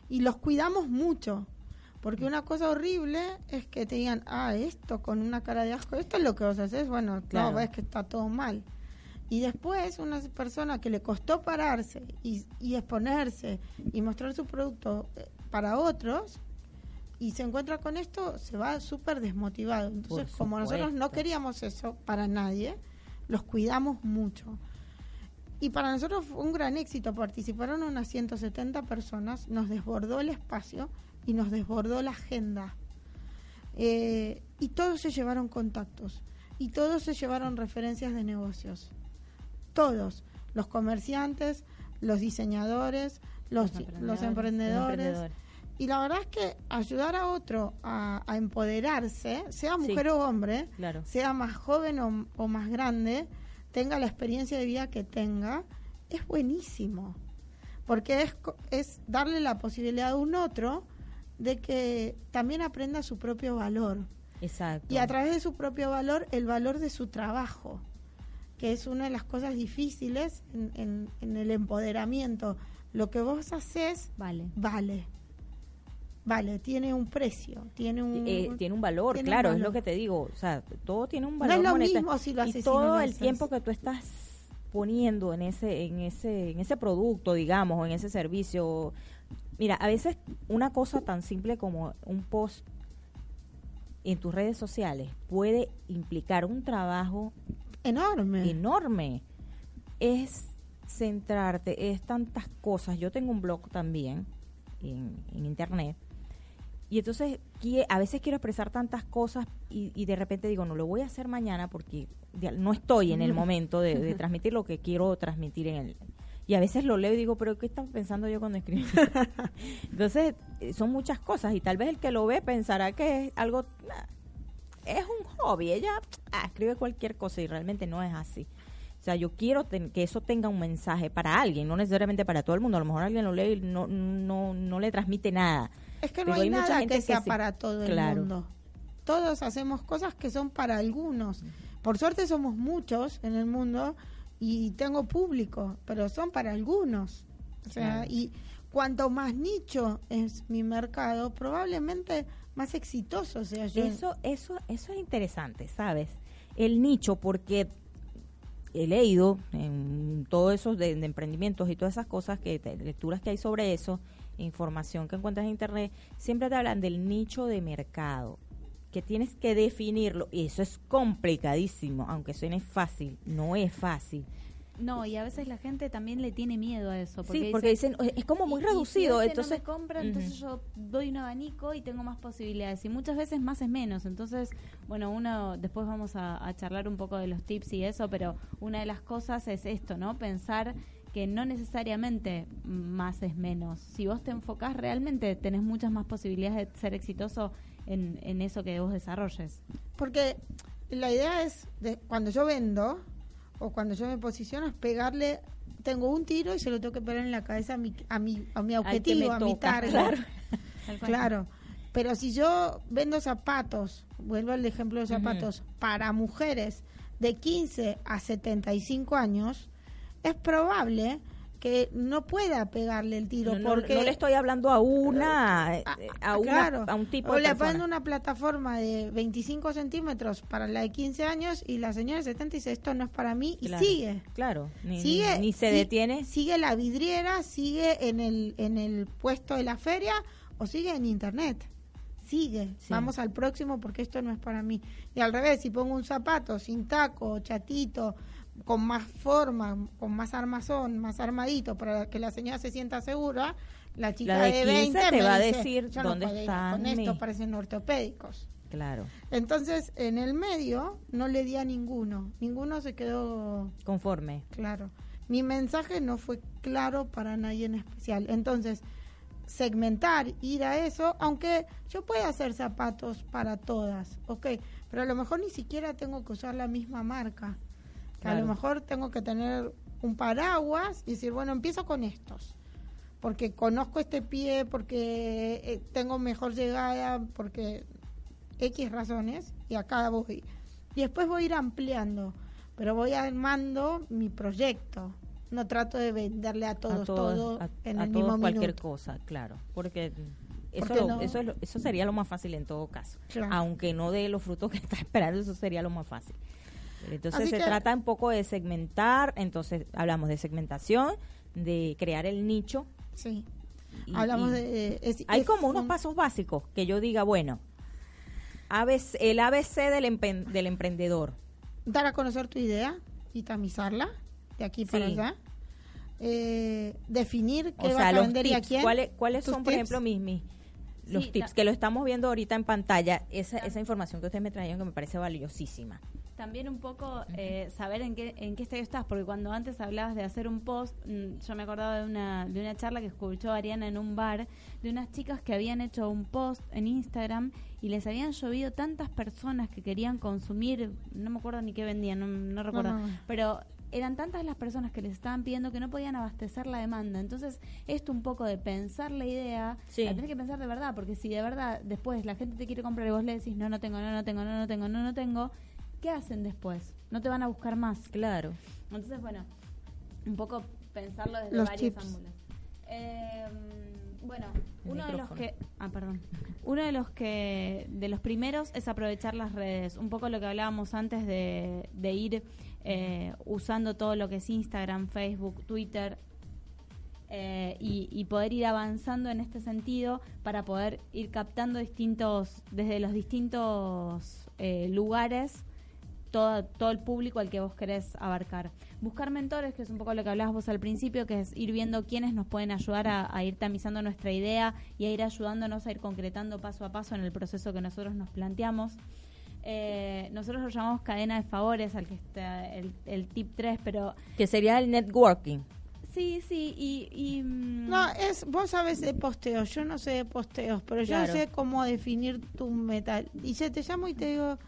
Y los cuidamos mucho, porque una cosa horrible es que te digan, ah, esto con una cara de asco, esto es lo que vos haces, bueno, Claro. no, ves que está todo mal. Y después una persona que le costó pararse y, y exponerse y mostrar su producto eh, para otros y se encuentra con esto, se va súper desmotivado. Entonces, como nosotros no queríamos eso para nadie, los cuidamos mucho. Y para nosotros fue un gran éxito. Participaron unas 170 personas, nos desbordó el espacio y nos desbordó la agenda. Eh, y todos se llevaron contactos y todos se llevaron referencias de negocios. Todos, los comerciantes, los diseñadores, los, los emprendedores. emprendedores. Y la verdad es que ayudar a otro a, a empoderarse, sea mujer Sí. o hombre, Claro. sea más joven o, o más grande, tenga la experiencia de vida que tenga, es buenísimo. Porque es, es darle la posibilidad a un otro de que también aprenda su propio valor. Exacto. Y a través de su propio valor, el valor de su trabajo, que es una de las cosas difíciles en, en- en el empoderamiento. Lo que vos haces Vale. vale. Vale, tiene un precio, tiene un... Eh, tiene un valor, tiene un claro, es lo que te digo, o sea, todo tiene un No valor es lo monetario. mismo si lo haces y no todo lo el haces. tiempo que tú estás poniendo en ese en ese en ese producto, digamos, o en ese servicio. Mira, a veces una cosa tan simple como un post en tus redes sociales puede implicar un trabajo enorme. enorme. Es centrarte, es tantas cosas. Yo tengo un blog también en, en internet. Y entonces a veces quiero expresar tantas cosas y, y de repente digo, no lo voy a hacer mañana porque no estoy en el momento de, de transmitir lo que quiero transmitir en el... Y a veces lo leo y digo, pero ¿qué estaba pensando yo cuando escribí? entonces eh, son muchas cosas y tal vez el que lo ve pensará que es algo... nah, es un hobby, ella ah, escribe cualquier cosa y realmente no es así. O sea, yo quiero ten- que eso tenga un mensaje para alguien, no necesariamente para todo el mundo. A lo mejor alguien lo lee y no, no, no le transmite nada. Es que no hay, mucha nada gente que sea para todo el Claro. mundo. Todos hacemos cosas que son para algunos. Por suerte somos muchos en el mundo y tengo público, pero son para algunos. O sea, Claro. y cuanto más nicho es mi mercado, probablemente más exitoso sea yo. Eso, eso, eso es interesante, ¿sabes? El nicho, porque he leído en todos esos de, emprendimientos y todas esas cosas, que lecturas que hay sobre eso, información que encuentras en internet, siempre te hablan del nicho de mercado, que tienes que definirlo, y eso es complicadísimo, aunque suene fácil, no es fácil. No, y a veces la gente también le tiene miedo a eso. sí, porque dicen, es como muy "Y- y reducido, si este entonces... no me compra, entonces yo doy un abanico y tengo más posibilidades. Y muchas veces más es menos. Entonces, bueno, uno, después vamos a, a charlar un poco de los tips y eso, pero una de las cosas es esto, ¿no? Pensar que no necesariamente más es menos. Si vos te enfocás realmente, tenés muchas más posibilidades de ser exitoso en, en eso que vos desarrolles. Porque la idea es, de, cuando yo vendo o cuando yo me posiciono, es pegarle, tengo un tiro y se lo tengo que pegar en la cabeza a mi, a mi, a mi objetivo, a mi target. claro. Claro. Pero si yo vendo zapatos, vuelvo al ejemplo de zapatos, para mujeres de 15 a 75 años, es probable que no pueda pegarle el tiro No, porque no le estoy hablando a una, eh, a, una- claro. a un tipo o de le ponen una plataforma de 25 centímetros para la de 15 años y la señora de 70 dice esto no es para mí y sigue Claro, ni, sigue ni- ni se detiene. sigue la vidriera sigue en el en el puesto de la feria o sigue en internet sigue Sí. vamos al próximo porque esto no es para mí y al revés si pongo un zapato sin taco chatito con más forma con más armazón más armadito para que la señora se sienta segura la chica La de de 15 20 te me va a decir "Yo no dónde están con esto mis-". parecen ortopédicos Claro, entonces en el medio no le di a ninguno ninguno se quedó conforme. Claro. Mi mensaje no fue claro para nadie en especial. Entonces, segmentar, ir a eso, aunque yo pueda hacer zapatos para todas, ok, pero a lo mejor ni siquiera tengo que usar la misma marca. Que A Claro. lo mejor tengo que tener un paraguas y decir, bueno, empiezo con estos. Porque conozco este pie, porque eh, tengo mejor llegada, porque X razones, y acá voy. Y después voy a ir ampliando, pero voy armando mi proyecto. No trato de venderle a todos, a todos, todo a, en a el todos mismo cualquier minuto. cosa, claro, porque eso, lo- no- eso, eso sería lo más fácil en todo caso, Claro. aunque no de los frutos que está esperando, eso sería lo más fácil. Entonces Así se que- trata un poco de segmentar, entonces hablamos de segmentación, de crear el nicho. Sí. y- Hablamos y de... es- hay es como unos un- pasos básicos que yo diga, bueno, ABC, el ABC del, emprendedor. dar a conocer tu idea y tamizarla de aquí para Sí. allá. Eh, definir qué o vas sea, a vender y a quién. ¿cuáles, cuáles son, por ejemplo, mis, mis- los Sí, tips? la- Que lo estamos viendo ahorita en pantalla, esa, esa información que ustedes me trajeron que me parece valiosísima. También un poco eh, saber en qué, en qué estadio estás, porque cuando antes hablabas de hacer un post, mm, yo me acordaba de una, de una charla que escuchó Ariana en un bar, de unas chicas que habían hecho un post en Instagram y les habían llovido tantas personas que querían consumir, no me acuerdo ni qué vendían, no, no recuerdo, no, no. pero eran tantas las personas que les estaban pidiendo que no podían abastecer la demanda. Entonces, esto un poco de pensar la idea, Sí. la tenés que pensar de verdad, porque si de verdad después la gente te quiere comprar y vos le decís, no, no tengo, no, no tengo, no, no tengo, no, no tengo, ¿qué hacen después? No te van a buscar más. Claro. Entonces, bueno, un poco pensarlo desde Los varios ángulos. Eh, bueno, El uno de los que, ah, perdón, uno de los que, de los primeros es aprovechar las redes. Un poco lo que hablábamos antes de, de ir eh, usando todo lo que es Instagram, Facebook, Twitter, eh, y, y poder ir avanzando en este sentido para poder ir captando distintos, desde los distintos eh, lugares, todo, todo el público al que vos querés abarcar. Buscar mentores, que es un poco lo que hablabas vos al principio, que es ir viendo quiénes nos pueden ayudar a, a ir tamizando nuestra idea y a ir ayudándonos a ir concretando paso a paso en el proceso que nosotros nos planteamos. Eh, nosotros lo llamamos cadena de favores, al que está el, el tip 3, pero Que sería el networking. sí, sí, y... y, mm, No, es, vos sabes de posteos, yo no sé de posteos, pero Claro. yo sé cómo definir tu meta. Y se te llamo y te digo,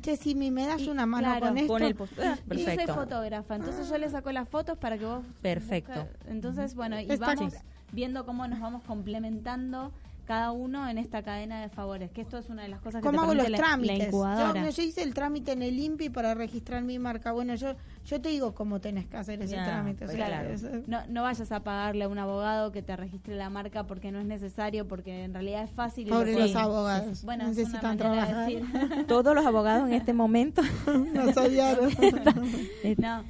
che, si me, me das Y, una mano claro, con esto. Con el post- ah, Y yo soy perfecto. fotógrafa, entonces yo le saco las fotos para que vos... Perfecto. busca- entonces, bueno, y Está vamos viendo cómo nos vamos complementando cada uno en esta cadena de favores, que esto es una de las cosas que ¿Cómo te hago los la- trámites? Yo, incubadora. yo hice el trámite en el INPI para registrar mi marca. Bueno, yo yo te digo cómo tenés que hacer ese trámite. o pues sea, claro. es- No, no vayas a pagarle a un abogado que te registre la marca porque no es necesario, porque en realidad es fácil. Pobre los abogados. Bueno, necesitan de trabajar. Todos los abogados en este momento. Nos odiaron. no,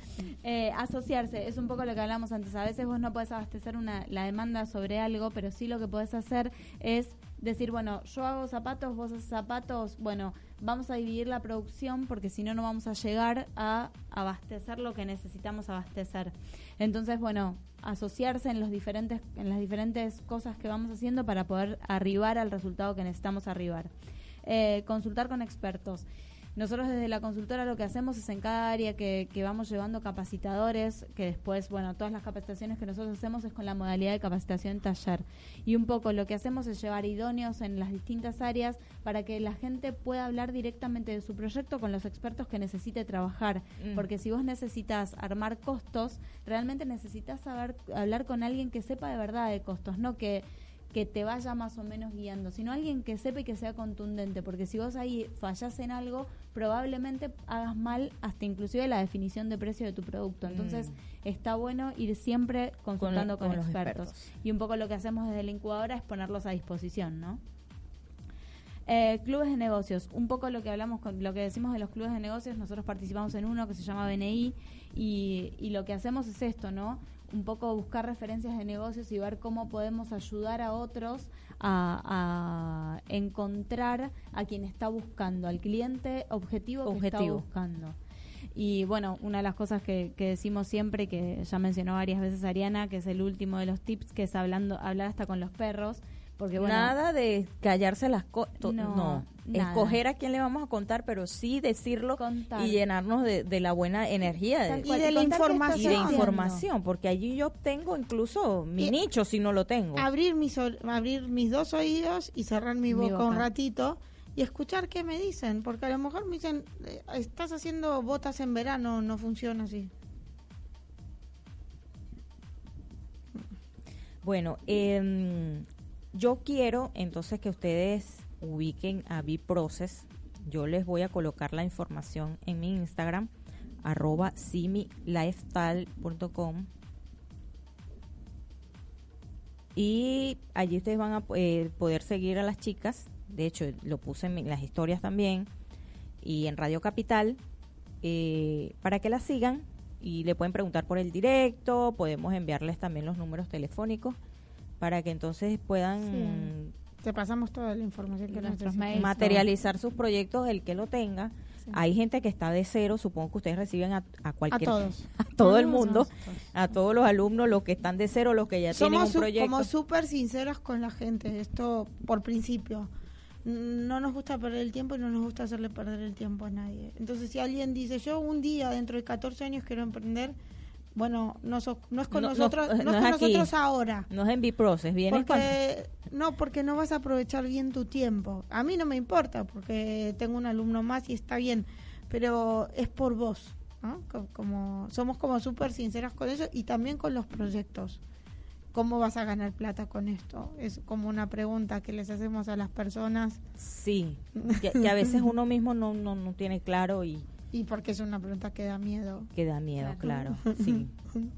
Eh, asociarse, es un poco lo que hablamos antes. A veces vos no podés abastecer una, la demanda sobre algo, pero sí lo que podés hacer es decir, bueno, yo hago zapatos, vos haces zapatos, bueno, vamos a dividir la producción porque si no, no vamos a llegar a abastecer lo que necesitamos abastecer. Entonces, bueno, asociarse en los diferentes en las diferentes cosas que vamos haciendo para poder arribar al resultado que necesitamos arribar. Eh, consultar con expertos. Nosotros desde la consultora lo que hacemos es en cada área que, que, vamos llevando capacitadores, que después, bueno, todas las capacitaciones que nosotros hacemos es con la modalidad de capacitación taller. Y un poco lo que hacemos es llevar idóneos en las distintas áreas para que la gente pueda hablar directamente de su proyecto con los expertos que necesite trabajar. Mm. Porque si vos necesitas armar costos, realmente necesitas saber hablar con alguien que sepa de verdad de costos, no que que te vaya más o menos guiando, sino alguien que sepa y que sea contundente, porque si vos ahí fallás en algo, probablemente hagas mal hasta inclusive la definición de precio de tu producto. Entonces, mm. está bueno ir siempre consultando con, los expertos. Y un poco lo que hacemos desde la incubadora es ponerlos a disposición, ¿no? Eh, clubes de negocios, un poco lo que hablamos, con, lo que decimos de los clubes de negocios, nosotros participamos en uno que se llama BNI y, y lo que hacemos es esto, ¿no? un poco buscar referencias de negocios y ver cómo podemos ayudar a otros a, encontrar a quien está buscando, al cliente objetivo, que está buscando. Y bueno, una de las cosas que, decimos siempre, que ya mencionó varias veces Ariana, que es el último de los tips, que es hablando, hablar hasta con los perros. Porque, Nada de callarse las cosas. No, escoger a quién le vamos a contar, pero sí decirlo y llenarnos de, la buena energía. y de la información. Y de información, porque allí yo obtengo incluso mi nicho si no lo tengo. Abrir mis, abrir mis dos oídos y cerrar mi boca, un ratito y escuchar qué me dicen, porque a lo mejor me dicen, eh, estás haciendo botas en verano, no funciona así. Bueno, eh, yo quiero entonces que ustedes ubiquen a Biprocess. Yo les voy a colocar la información en mi Instagram, arroba similifestyle.com. Y allí ustedes van a eh, poder seguir a las chicas. De hecho, lo puse en las historias también. Y en Radio Capital. Eh, para que las sigan y le pueden preguntar por el directo. Podemos enviarles también los números telefónicos para que entonces puedan te pasamos toda la información que nuestros materializar sus proyectos el que lo tenga. Hay gente que está de cero supongo que ustedes reciben a, cualquier a todos. a todo el mundo a todos los alumnos los que están de cero los que ya tienen un proyecto. somos súper sinceros con la gente esto por principio. No nos gusta perder el tiempo y no nos gusta hacerle perder el tiempo a nadie. Entonces si alguien dice yo un día dentro de 14 años quiero emprender bueno, no, no es con nosotros, no, es con nosotros ahora. No es en Biproces, viene porque, No, porque no vas a aprovechar bien tu tiempo. A mí no me importa, porque tengo un alumno más y está bien, pero es por vos. Como, somos como súper sinceras con eso y también con los proyectos. ¿Cómo vas a ganar plata con esto? Es como una pregunta que les hacemos a las personas. Sí, que, a veces uno mismo no, no, no tiene claro y y porque es una pregunta que da miedo. Que da miedo, claro. Sí,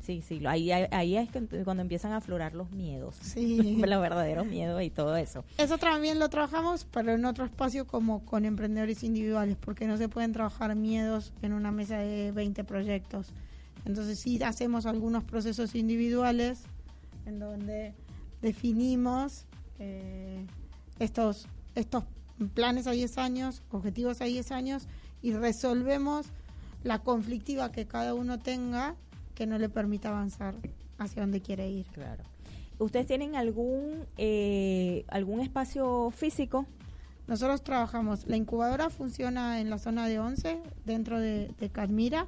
sí, sí. Ahí, ahí es cuando empiezan a aflorar los miedos. Sí. los verdaderos miedos y todo eso. Eso también lo trabajamos, pero en otro espacio como con emprendedores individuales, porque no se pueden trabajar miedos en una mesa de 20 proyectos. Entonces sí hacemos algunos procesos individuales en donde definimos eh, estos, estos planes a 10 años, objetivos a 10 años y resolvemos la conflictiva que cada uno tenga que no le permita avanzar hacia donde quiere ir. Claro. ¿Ustedes tienen algún eh, algún espacio físico? Nosotros trabajamos, la incubadora funciona en la zona de 11, dentro de, de Cadmira,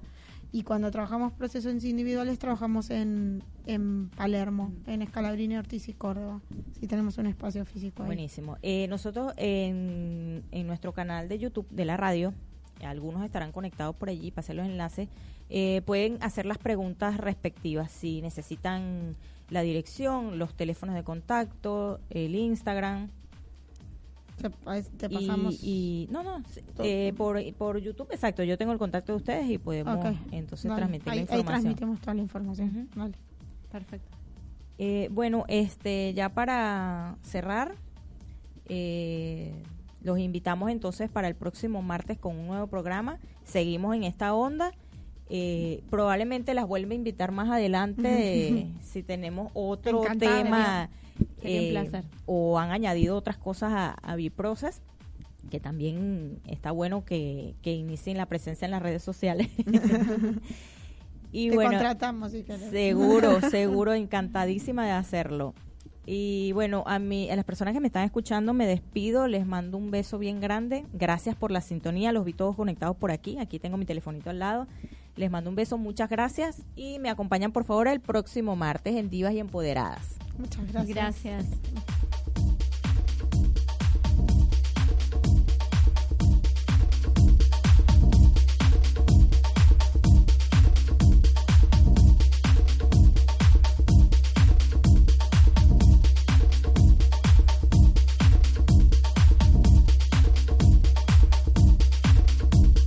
y cuando trabajamos procesos individuales trabajamos en, en Palermo, en Escalabrini, Ortiz y Córdoba. Sí tenemos un espacio físico ahí. Buenísimo. Eh, nosotros en, en nuestro canal de YouTube de la radio algunos estarán conectados por allí, pasé los enlaces, eh, pueden hacer las preguntas respectivas si necesitan la dirección, los teléfonos de contacto, el Instagram. Te, pasamos. Y, no, no, eh, por, por YouTube, exacto. Yo tengo el contacto de ustedes y podemos entonces transmitir la información. Ahí transmitimos toda la información. Vale. Perfecto. Eh, bueno, este, ya para cerrar, eh, los invitamos entonces para el próximo martes con un nuevo programa. Seguimos en esta onda Eh, probablemente las vuelva a invitar más adelante si tenemos otro tema eh, o han añadido otras cosas a, a Biprocess que también está bueno que, que inicien la presencia en las redes sociales. y Te bueno, contratamos si querés. seguro, seguro, encantadísima de hacerlo. Y bueno, a mí, a las personas que me están escuchando, me despido, les mando un beso bien grande. Gracias por la sintonía, los vi todos conectados por aquí. Aquí tengo mi telefonito al lado. Les mando un beso, muchas gracias y me acompañan por favor el próximo martes en Divas y Empoderadas. Muchas gracias. Gracias.